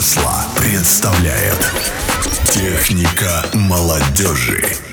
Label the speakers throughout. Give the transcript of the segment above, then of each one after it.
Speaker 1: Тесла представляет Техника молодежи.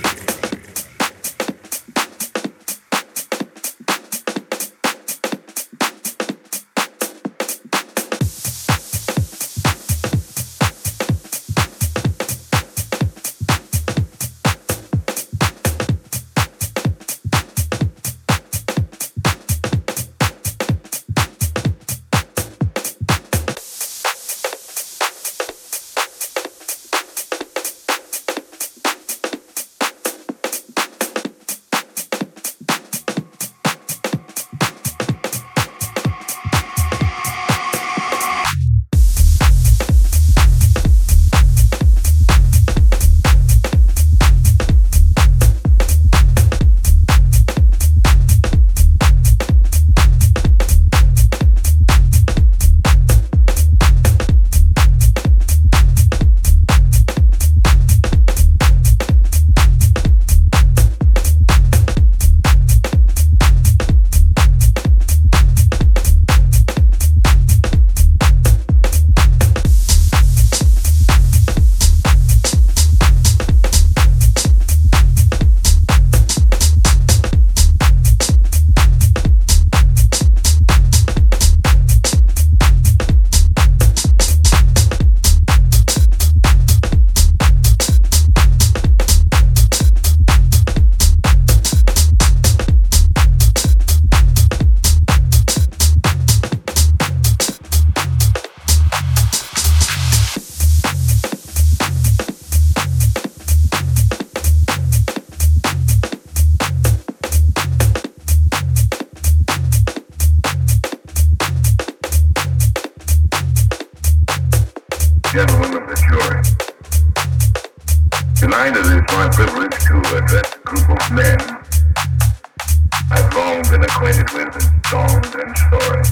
Speaker 2: been acquainted with is sound and story.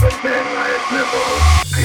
Speaker 2: But then I had never hoped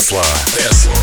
Speaker 1: Tesla. Tesla.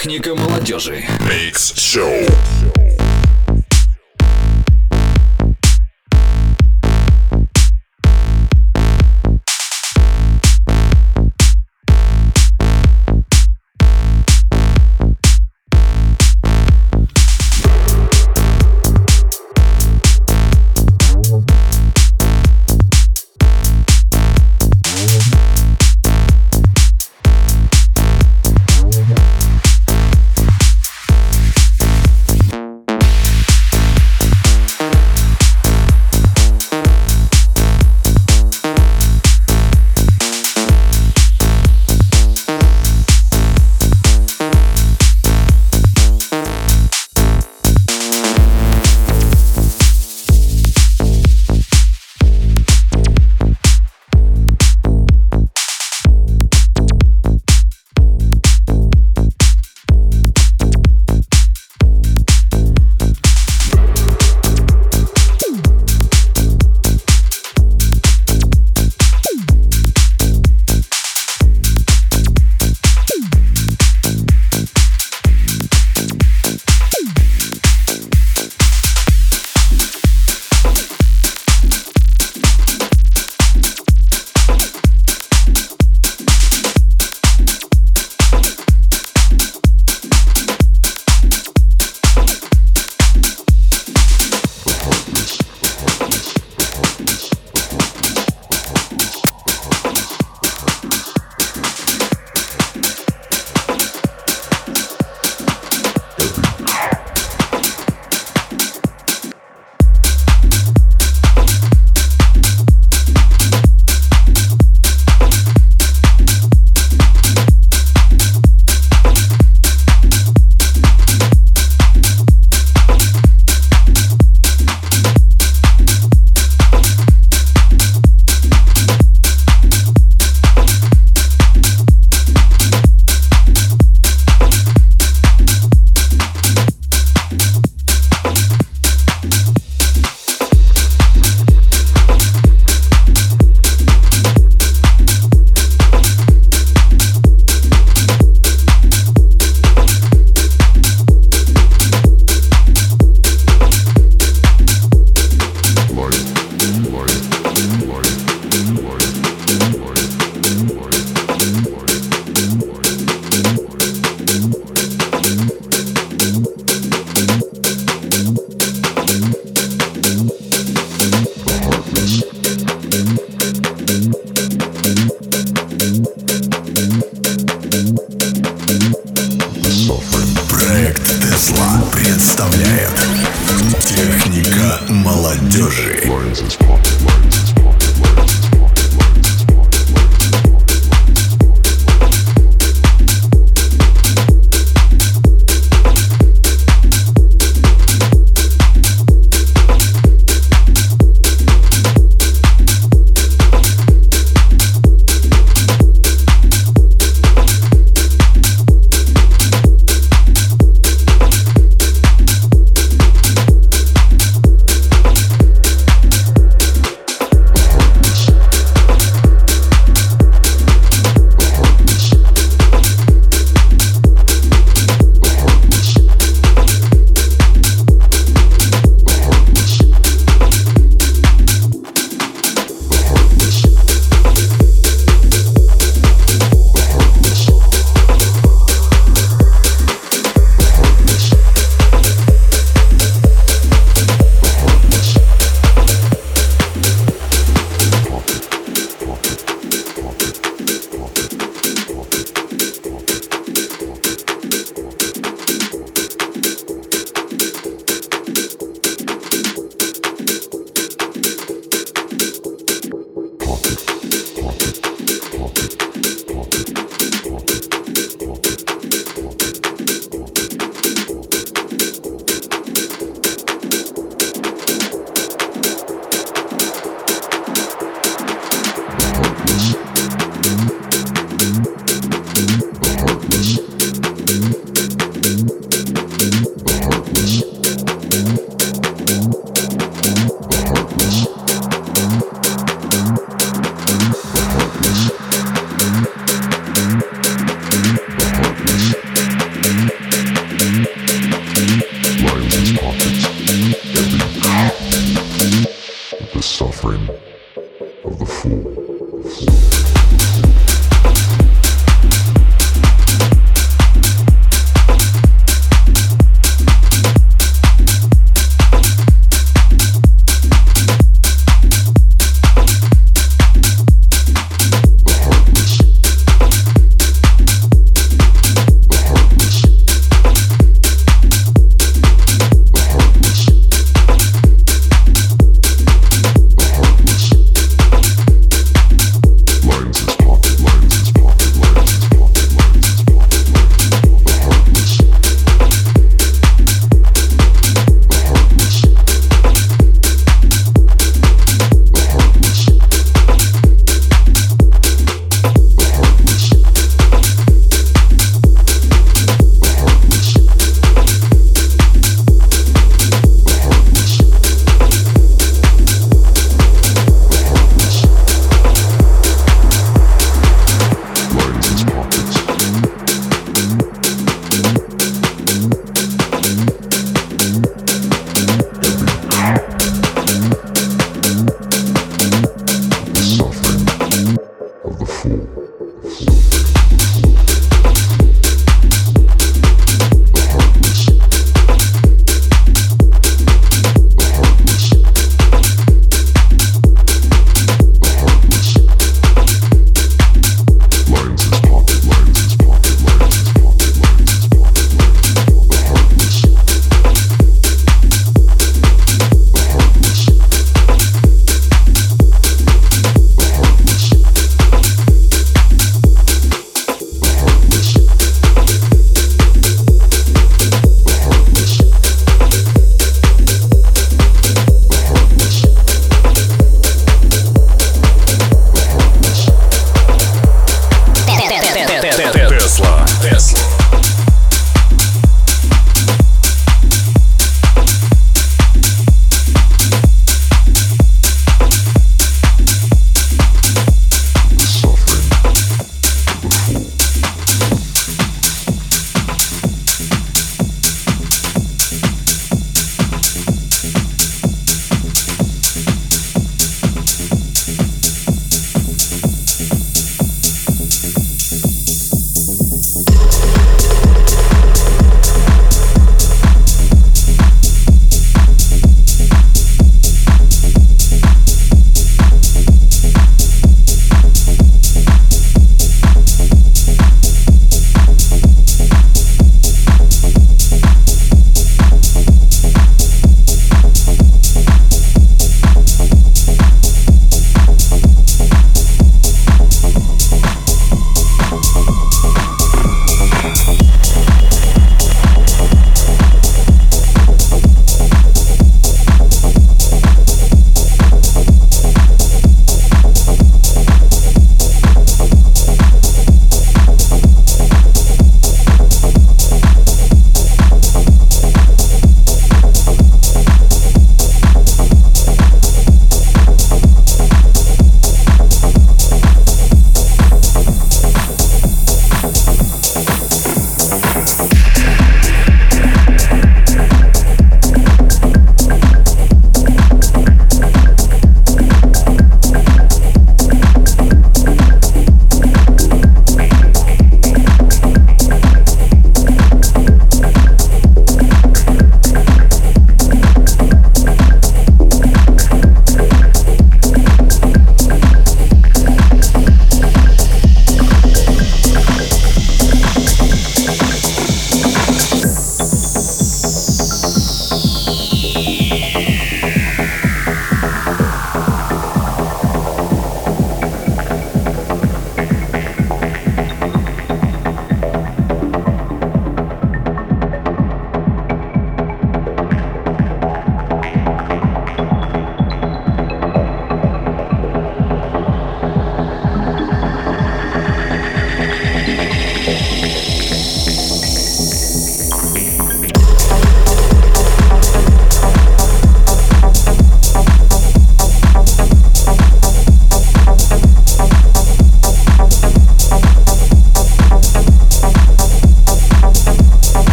Speaker 3: Техника молодежи.
Speaker 1: Микс Шоу.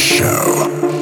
Speaker 1: show.